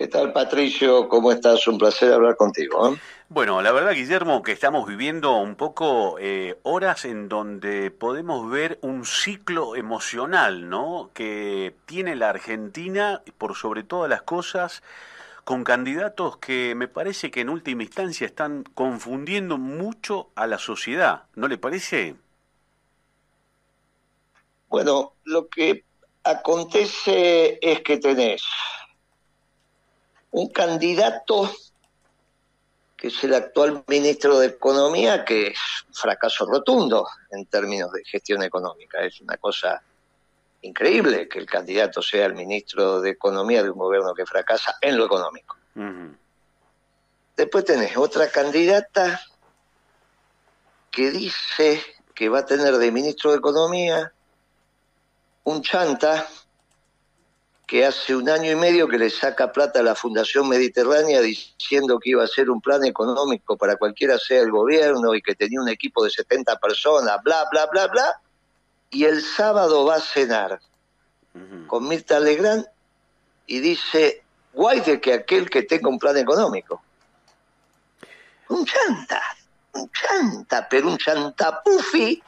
¿Qué tal, Patricio? ¿Cómo estás? Un placer hablar contigo. ¿eh? Bueno, la verdad, Guillermo, que estamos viviendo un poco eh, horas en donde podemos ver un ciclo emocional, ¿no? Que tiene la Argentina, por sobre todas las cosas, con candidatos que me parece que en última instancia están confundiendo mucho a la sociedad, ¿no le parece? Bueno, lo que acontece es que tenés un candidato que es el actual ministro de Economía, que es un fracaso rotundo en términos de gestión económica. Es una cosa increíble que el candidato sea el ministro de Economía de un gobierno que fracasa en lo económico. Después tenés otra candidata que dice que va a tener de ministro de Economía un chanta que hace un año y medio que le saca plata a la Fundación Mediterránea diciendo que iba a ser un plan económico para cualquiera sea el gobierno y que tenía un equipo de 70 personas, bla, bla, bla, bla, y el sábado va a cenar con Mirta Legrand y dice, guay de que aquel que tenga un plan económico. Un chanta, un chanta, pero un chantapufi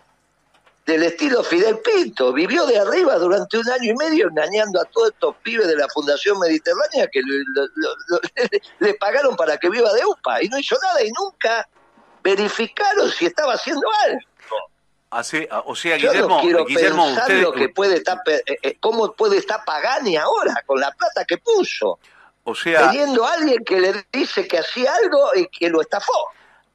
del estilo Fidel Pinto. Vivió de arriba durante un año y medio engañando a todos estos pibes de la Fundación Mediterránea que le, pagaron para que viva de UPA y no hizo nada y nunca verificaron si estaba haciendo algo. Hace, o sea, Guillermo, quiero Guillermo pensar lo que puede estar, eh, eh, cómo puede estar Pagani ahora con la plata que puso. O sea, teniendo a alguien que le dice que hacía algo y que lo estafó.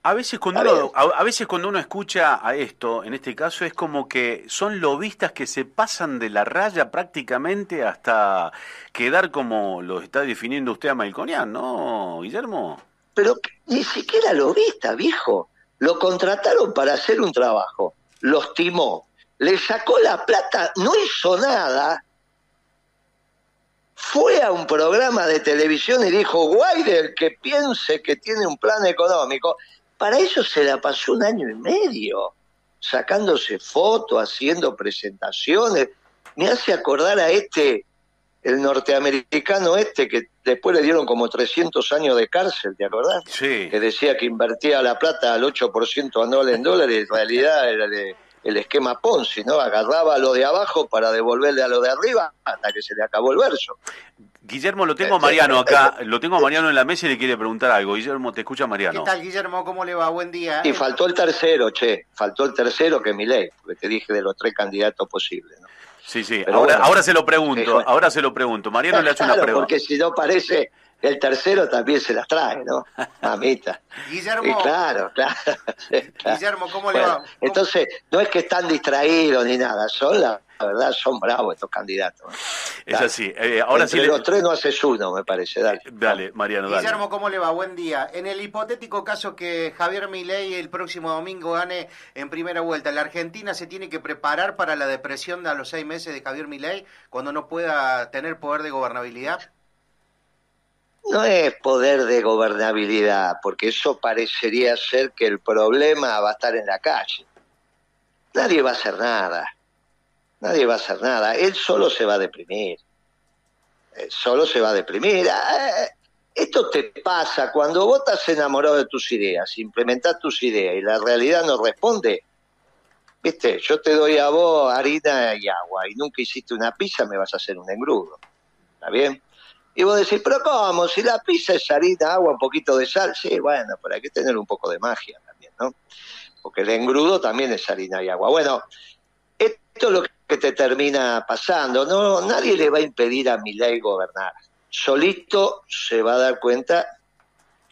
A veces cuando uno, a, veces cuando uno escucha a esto, en este caso es como que son lobistas que se pasan de la raya prácticamente hasta quedar como lo está definiendo usted a Malconian, ¿no, Guillermo? Pero ni siquiera lobista, viejo. Lo contrataron para hacer un trabajo, los timó, le sacó la plata, no hizo nada, fue a un programa de televisión y dijo, guay del que piense que tiene un plan económico, para eso se la pasó un año y medio, sacándose fotos, haciendo presentaciones. Me hace acordar a este, el norteamericano este, que después le dieron como 300 años de cárcel, ¿te acordás? Sí. Que decía que invertía la plata al 8% anual en dólares, en realidad era el esquema Ponzi, ¿no? Agarraba a lo de abajo para devolverle a lo de arriba hasta que se le acabó el verso. Guillermo, lo tengo a Mariano acá, lo tengo a Mariano en la mesa y le quiere preguntar algo. Guillermo, te escucha Mariano. ¿Qué tal, Guillermo? ¿Cómo le va? Buen día. Y faltó el tercero, che, faltó el tercero que es mi ley, porque te dije de los tres candidatos posibles, ¿no? Sí, sí, ahora, ahora se lo pregunto, ahora se lo pregunto. Mariano le hace una pregunta. Porque si no parece, el tercero también se las trae, ¿no? Mamita. Guillermo. claro, claro, Guillermo, ¿cómo le va? Entonces, no es que están distraídos ni nada, son la la verdad son bravos estos candidatos. Es así. Eh, ahora Entre sí los tres no haces uno, me parece. Dale, dale Mariano, dale. Guillermo, ¿cómo le va? Buen día. En el hipotético caso que Javier Milei el próximo domingo gane en primera vuelta, ¿la Argentina se tiene que preparar para la depresión a los seis meses de Javier Milei cuando no pueda tener poder de gobernabilidad? No es poder de gobernabilidad, porque eso parecería ser que el problema va a estar en la calle. Nadie va a hacer nada Nadie va a hacer nada. Él solo se va a deprimir. solo se va a deprimir. Ah, eh, esto te pasa cuando vos estás enamorado de tus ideas, implementás tus ideas y la realidad no responde. Viste, yo te doy a vos harina y agua y nunca hiciste una pizza, me vas a hacer un engrudo. ¿Está bien? Y vos decís, pero ¿cómo? Si la pizza es harina, agua, un poquito de sal. Sí, bueno, pero hay que tener un poco de magia también, ¿no? Porque el engrudo también es harina y agua. Bueno, esto es lo que te termina pasando. No, nadie le va a impedir a ley gobernar. Solito se va a dar cuenta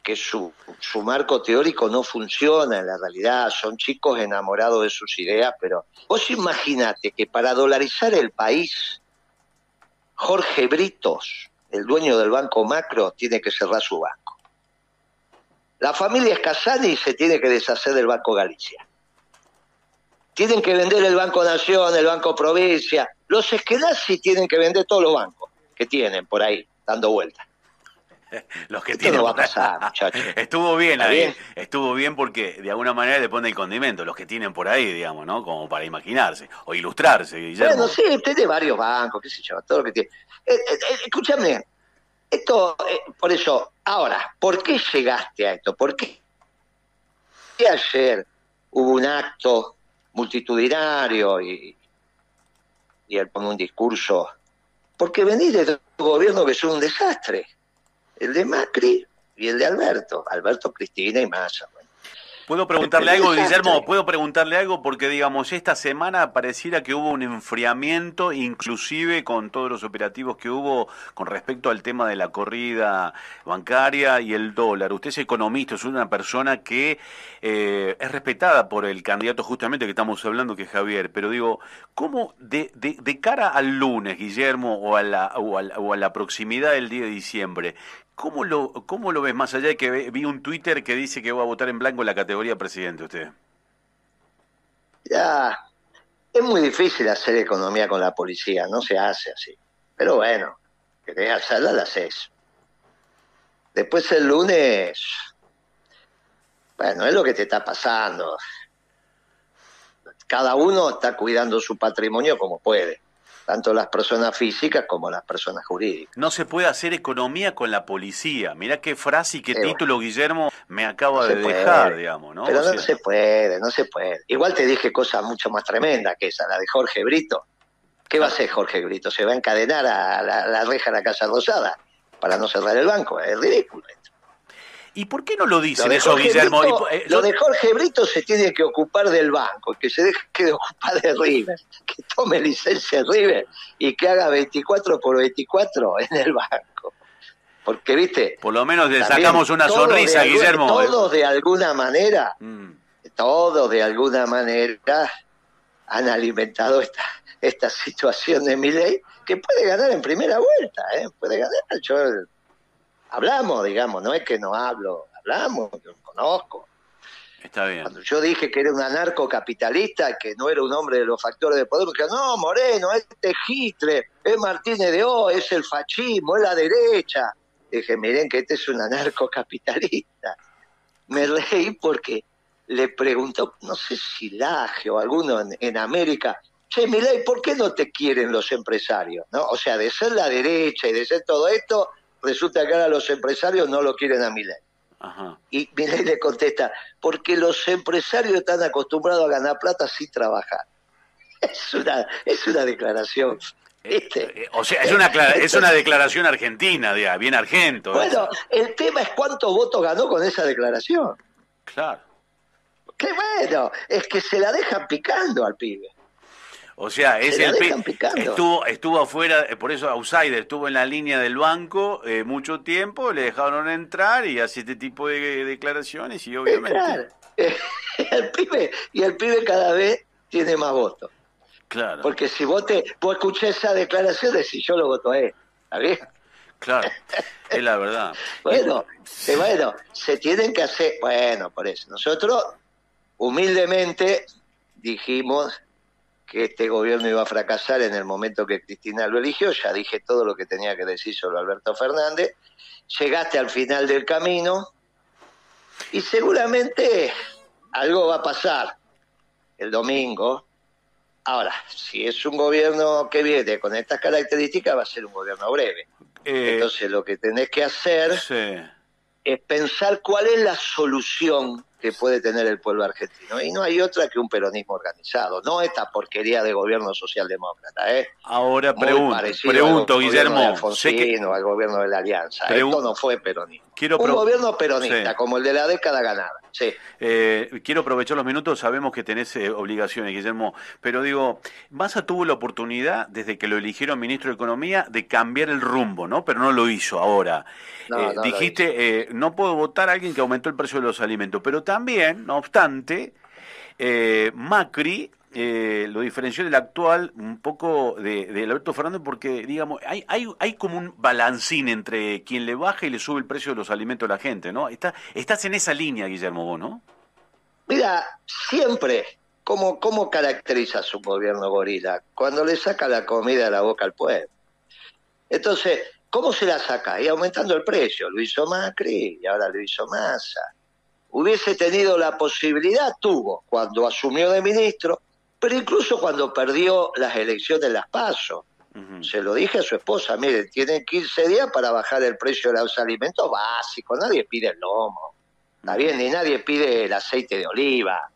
que su, su marco teórico no funciona en la realidad, son chicos enamorados de sus ideas, pero vos imaginate que para dolarizar el país, Jorge Britos, el dueño del Banco Macro, tiene que cerrar su banco. La familia Escasani se tiene que deshacer del Banco Galicia. Tienen que vender el Banco Nación, el Banco Provincia. Los Eskenazi tienen que vender todos los bancos que tienen por ahí, dando vueltas. los que tienen. Va a pasar. Estuvo bien ahí. Estuvo bien porque de alguna manera le pone el condimento, los que tienen por ahí, digamos, ¿no? Como para imaginarse o ilustrarse, Guillermo. Bueno, sí, tiene varios bancos, qué sé yo, todo lo que tiene. Eh, eh, eh, escúchame, Esto, eh, por eso, ahora, ¿por qué llegaste a esto? ¿Por qué ayer hubo un acto multitudinario y, y él pone un discurso? Porque venís de un gobierno que es un desastre. El de Macri y el de Alberto. Alberto, Cristina y Massa. ¿Puedo preguntarle algo, Guillermo? ¿Puedo preguntarle algo? Porque, digamos, esta semana pareciera que hubo un enfriamiento, inclusive con todos los operativos que hubo con respecto al tema de la corrida bancaria y el dólar. Usted es economista, es una persona que eh, es respetada por el candidato justamente que estamos hablando, que es Javier. Pero digo, ¿cómo de, de, cara al lunes, Guillermo, o a, la, o a la proximidad del día de diciembre, ¿Cómo lo, ¿Cómo lo ves más allá de que vi un Twitter que dice que va a votar en blanco en la categoría presidente usted? Ya, es muy difícil hacer economía con la policía, no se hace así. Pero bueno, querés hacerla, la haces. Después el lunes, bueno, es lo que te está pasando. Cada uno está cuidando su patrimonio como puede tanto las personas físicas como las personas jurídicas. No se puede hacer economía con la policía. Mira qué frase y qué título, Guillermo, me acaba de dejar, digamos, ¿no? Pero no se puede, no se puede. Igual te dije cosas mucho más tremendas que esa, la de Jorge Brito. ¿Qué va a hacer Jorge Brito? ¿Se va a encadenar a la, la reja de la Casa Rosada para no cerrar el banco? Es ridículo. ¿Y por qué no lo dicen eso, Guillermo? Eh, lo de Jorge Brito se tiene que ocupar del banco, que se deje de ocupar de River, que tome licencia River y que haga 24 por 24 en el banco. Porque, viste. Por lo menos le sacamos una sonrisa, Guillermo. Todos de alguna manera, mm. todos de alguna manera han alimentado esta, esta situación de mi ley que puede ganar en primera vuelta, ¿eh? puede ganar. Yo hablamos, digamos, no es que no hablo, hablamos, yo lo conozco. Está bien. Cuando yo dije que era un anarcocapitalista, que no era un hombre de los factores de poder, porque no, Moreno, este Gitre, es Martínez de O, es el fascismo, es la derecha. Dije, miren que este es un anarcocapitalista. Me reí porque le preguntó, no sé si Laje o alguno en, en América, che, Milay, ¿por qué no te quieren los empresarios? ¿No? O sea, de ser la derecha y de ser todo esto, resulta que ahora los empresarios no lo quieren a Milei. Y Milei le contesta, porque los empresarios están acostumbrados a ganar plata sin trabajar. Es una, es una declaración. Eh, eh, o sea, es una, es una declaración argentina, bien argento. Bueno, el tema es cuántos votos ganó con esa declaración. Claro. Qué bueno, es que se la dejan picando al pibe. O sea, es el estuvo estuvo afuera, por eso outsider, estuvo en la línea del banco eh, mucho tiempo, le dejaron entrar y hace este tipo de, declaraciones y obviamente. el pibe, y el pibe cada vez tiene más votos. Claro. Porque si vos, te, vos escuché esa declaración, decís yo lo voto a él. ¿Está bien? Claro, es la verdad. bueno, bueno, se tienen que hacer, bueno, por eso. Nosotros, humildemente, dijimos que este gobierno iba a fracasar en el momento que Cristina lo eligió, ya dije todo lo que tenía que decir sobre Alberto Fernández, llegaste al final del camino y seguramente algo va a pasar el domingo. Ahora, si es un gobierno que viene con estas características, va a ser un gobierno breve. Eh, Entonces lo que tenés que hacer es pensar cuál es la solución que puede tener el pueblo argentino. Y no hay otra que un peronismo organizado, no esta porquería de gobierno socialdemócrata. ¿eh? Ahora pregunto, pregunto Guillermo. que... al gobierno de la Alianza. Esto no fue peronismo. Un gobierno peronista, como el de la década ganada. Sí. Eh, quiero aprovechar los minutos, sabemos que tenés eh, obligaciones, Guillermo, pero digo, Massa tuvo la oportunidad, desde que lo eligieron ministro de Economía, de cambiar el rumbo, ¿no? Pero no lo hizo ahora. Eh, dijiste, no puedo votar a alguien que aumentó el precio de los alimentos, pero también, no obstante, Macri eh, lo diferenció del actual un poco de, de, Alberto Fernández porque, digamos, hay, hay, hay como un balancín entre quien le baja y le sube el precio de los alimentos a la gente, ¿no? Está, estás en esa línea, Guillermo, vos, ¿no? Mira, siempre, ¿cómo, ¿cómo caracteriza su gobierno gorila? Cuando le saca la comida a la boca al pueblo. Entonces, ¿cómo se la saca? Y aumentando el precio. Lo hizo Macri y ahora lo hizo Massa. Hubiese tenido la posibilidad, tuvo, cuando asumió de ministro, pero incluso cuando perdió las elecciones las PASO, Se lo dije a su esposa, mire, tienen 15 días para bajar el precio de los alimentos básicos, nadie pide el lomo, está bien, ni nadie pide el aceite de oliva,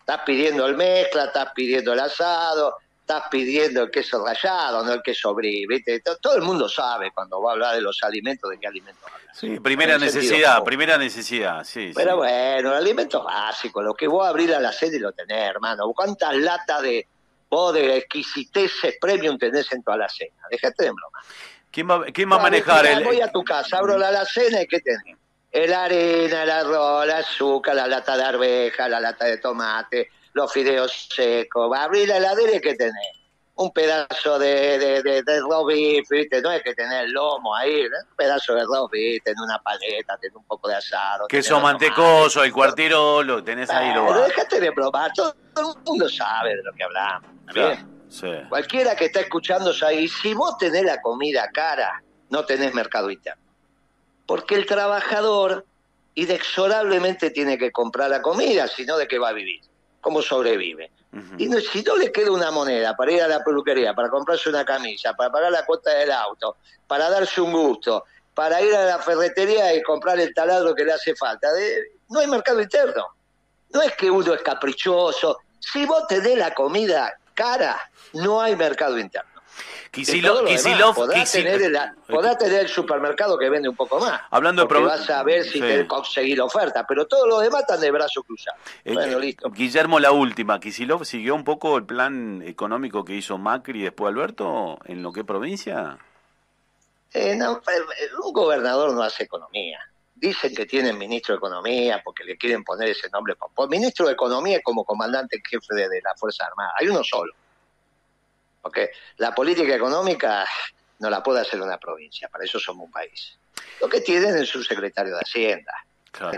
estás pidiendo el mezcla, estás pidiendo el asado, estás pidiendo el queso rallado, no el queso brie, ¿viste? Todo el mundo sabe cuando va a hablar de los alimentos, de qué alimentos habla. Sí, primera necesidad, primera necesidad, sí. Pero bueno, el alimento básico, lo que vos abrir a la sede y lo tenés, hermano. ¿Cuántas latas de vos de exquisiteces premium tenés en tu alacena? Dejate de broma. ¿Quién va, quién va a manejar el...? Voy a tu casa, abro la alacena y ¿qué tenés? El arena, el arroz, el azúcar, la lata de arveja, la lata de tomate, los fideos secos. Va a abrir la heladera y ¿qué tenés? Un pedazo de, de, de, de ¿viste? No es que tenés el lomo ahí, un pedazo de roast tenés una paleta, tenés un poco de asado. Queso mantecoso, el cuartero, lo tenés ahí. Lo pero déjate de probar, todo, el mundo sabe de lo que hablamos. Sí. Cualquiera que está escuchando ahí, si vos tenés la comida cara, no tenés mercado interno. Porque el trabajador inexorablemente tiene que comprar la comida, sino de qué va a vivir, cómo sobrevive. Y no, si no le queda una moneda para ir a la peluquería, para comprarse una camisa, para pagar la cuota del auto, para darse un gusto, para ir a la ferretería y comprar el taladro que le hace falta, no hay mercado interno. No es que uno es caprichoso. Si vos tenés la comida cara, no hay mercado interno. Kisilov, podrá, tener el, tener el supermercado que vende un poco más. Hablando de vas a ver si te conseguir oferta, pero todos los demás están de brazo cruzado. Eh, bueno, listo. Guillermo, la última. ¿Kisilov siguió un poco el plan económico que hizo Macri y después Alberto en lo que provincia? Eh, no, eh, un gobernador no hace economía. Dicen que tienen ministro de Economía porque le quieren poner ese nombre. Ministro de Economía es como comandante en jefe de, de la Fuerza Armada. Hay uno solo. Porque la política económica no la puede hacer una provincia, para eso somos un país. Lo que tienen es un secretario de Hacienda.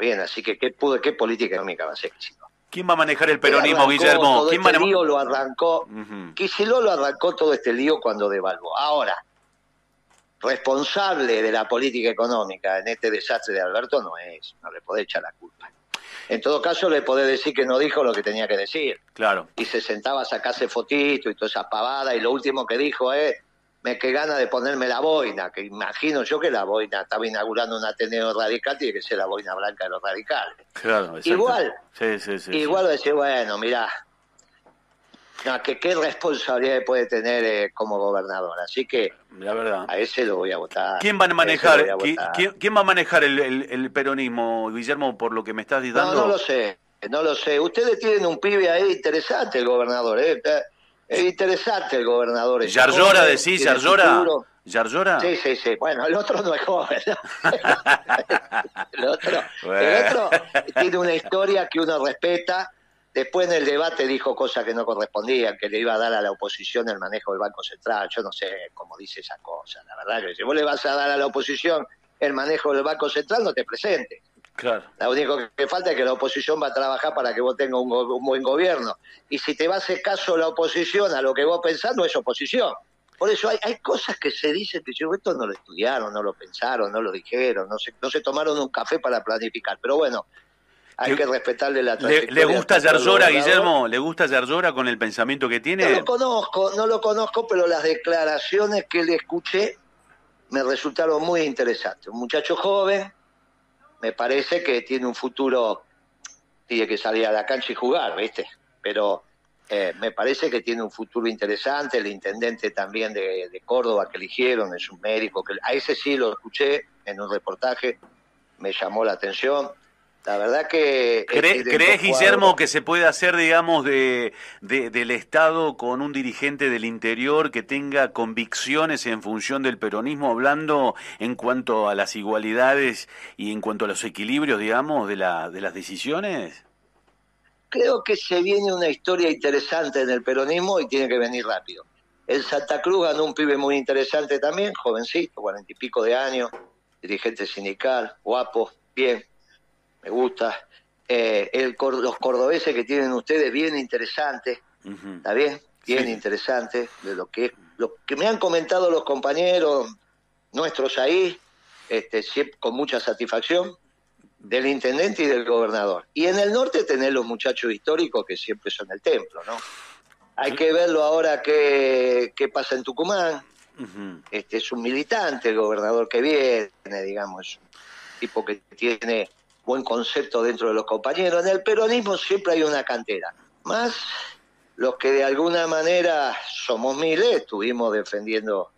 Bien, así que ¿qué, ¿qué política económica va a ser? ¿Quién va a manejar el peronismo, Guillermo? Todo ¿Quién este lío lo arrancó, uh lo arrancó todo este lío cuando devaluó. Ahora, responsable de la política económica en este desastre de Alberto no es, no le puede echar la culpa. En todo caso, le podés decir que no dijo lo que tenía que decir. Claro. Y se sentaba a sacarse fotito y toda esa pavada, y lo último que dijo es, me que gana de ponerme la boina, que imagino yo que la boina estaba inaugurando un Ateneo radical, tiene que ser la boina blanca de los radicales. Claro, Igual, sí, sí, sí, igual decir, bueno, mira, que qué responsabilidad puede tener eh, como gobernador. Así que la verdad. a ese lo voy a votar. ¿Quién va a manejar, ¿quién, va a manejar el, peronismo, Guillermo, por lo que me estás diciendo? No, no lo sé, no lo sé. Ustedes tienen un pibe ahí interesante, el gobernador. ¿eh? Es interesante el gobernador. ¿Yarlora decís? ¿Yarlora? ¿Yarlora? Sí, sí, sí. Bueno, el otro no es joven. el, otro, el otro tiene una historia que uno respeta Después en el debate dijo cosas que no correspondían, que le iba a dar a la oposición el manejo del Banco Central. Yo no sé cómo dice esa cosa. La verdad que si vos le vas a dar a la oposición el manejo del Banco Central, no te presentes. Claro. Lo único que falta es que la oposición va a trabajar para que vos tengas un, buen gobierno. Y si te va a hacer caso la oposición a lo que vos pensás, no es oposición. Por eso hay, hay cosas que se dicen que yo, esto no lo estudiaron, no lo pensaron, no lo dijeron, no se, no se tomaron un café para planificar. Pero bueno, hay que respetarle la trayectoria. ¿Le, gusta Yarzora, Guillermo? ¿Le gusta Yarzora con el pensamiento que tiene? No lo conozco, no lo conozco, pero las declaraciones que le escuché me resultaron muy interesantes. Un muchacho joven, me parece que tiene un futuro, tiene que salir a la cancha y jugar, ¿viste? Pero eh, me parece que tiene un futuro interesante. El intendente también de, de Córdoba que eligieron es un médico, que a ese sí lo escuché en un reportaje, me llamó la atención la verdad que... ¿Crees, Guillermo, que se puede hacer, digamos, de, del Estado con un dirigente del interior que tenga convicciones en función del peronismo, hablando en cuanto a las igualdades y en cuanto a los equilibrios, digamos, de, la, de las decisiones? Creo que se viene una historia interesante en el peronismo y tiene que venir rápido. En Santa Cruz ganó un pibe muy interesante también, jovencito, cuarenta y pico de años, dirigente sindical, guapo, bien, me gusta. Eh, el, los cordobeses que tienen ustedes, bien interesantes, ¿está bien? Bien interesante, de lo que, lo que me han comentado los compañeros nuestros ahí, este, con mucha satisfacción, del intendente y del gobernador. Y en el norte tener los muchachos históricos que siempre son el templo, ¿no? Hay que verlo ahora qué, qué pasa en Tucumán, este es un militante, el gobernador que viene, digamos, es un tipo que tiene buen concepto dentro de los compañeros. En el peronismo siempre hay una cantera, más los que de alguna manera somos miles, estuvimos defendiendo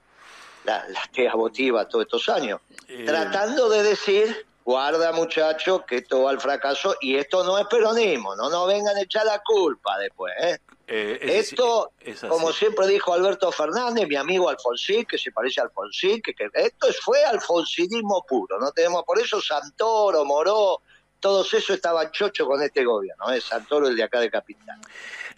las la teas votivas todos estos años, eh. tratando de decir, guarda muchachos, que esto va al fracaso y esto no es peronismo, no nos vengan a echar la culpa después. ¿eh? Eh, esto, como siempre dijo Alberto Fernández, mi amigo Alfonsín, que se parece a Alfonsín, que, que esto fue alfonsinismo puro, no tenemos por eso Santoro, Moró, todos eso estaban chocho con este gobierno, es Santoro el de acá de Capital.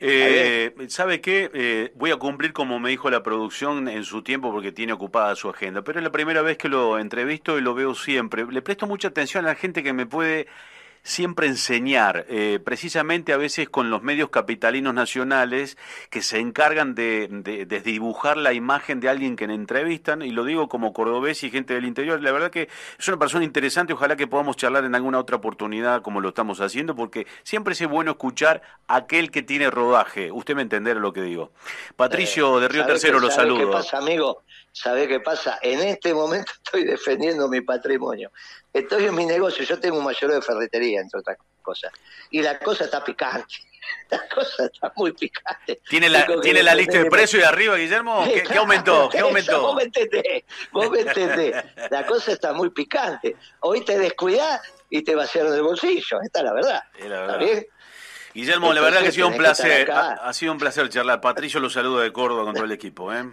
Eh, ¿Sabe qué? Eh, voy a cumplir como me dijo la producción en su tiempo porque tiene ocupada su agenda, pero es la primera vez que lo entrevisto y lo veo siempre. Le presto mucha atención a la gente que me puede siempre enseñar, eh, precisamente a veces con los medios capitalinos nacionales que se encargan de, de, dibujar la imagen de alguien que le entrevistan, y lo digo como cordobés y gente del interior, la verdad que es una persona interesante, ojalá que podamos charlar en alguna otra oportunidad como lo estamos haciendo, porque siempre es bueno escuchar a aquel que tiene rodaje, usted me entenderá lo que digo. Patricio de Río Tercero, lo saludo. ¿Qué pasa, amigo? ¿Sabe qué pasa? En este momento estoy defendiendo mi patrimonio. Estoy en mi negocio, yo tengo un mayor de ferretería, entre otras cosas. Y la cosa está picante. La cosa está muy picante. ¿Tiene la, ¿tiene la lista de precios de arriba, Guillermo? ¿Qué, aumentó? ¿Qué aumentó? vos me entendés, vos me entendés. La cosa está muy picante. Hoy te descuidás y te vaciaron el bolsillo. Esta es la verdad. Es la verdad. ¿Está bien? Guillermo, la verdad que ha sido un placer. Ha, sido un placer charlar. Patricio lo saluda de Córdoba con todo el equipo. ¿eh?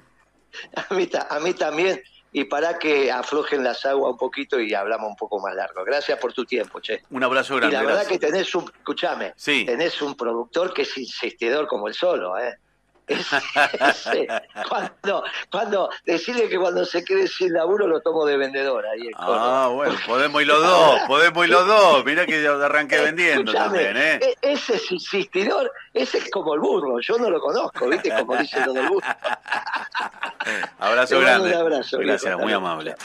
A mí, a mí también y para que aflojen las aguas un poquito y hablamos un poco más largo. Gracias por tu tiempo, Che. Un abrazo grande. Y la verdad que tenés un, escúchame, tenés un productor que es insistidor como el solo, ¿eh? cuando, cuando decirle que cuando se quede sin laburo lo tomo de vendedor ahí Ah, bueno, podemos ir los dos, podemos ir los dos. Mira que ya arranqué vendiendo también, ¿eh? E-, ese es insistidor, ese es como el burro, yo no lo conozco, ¿viste? Como dice lo del burro. abrazo grande. Un abrazo. Gracias, muy amable.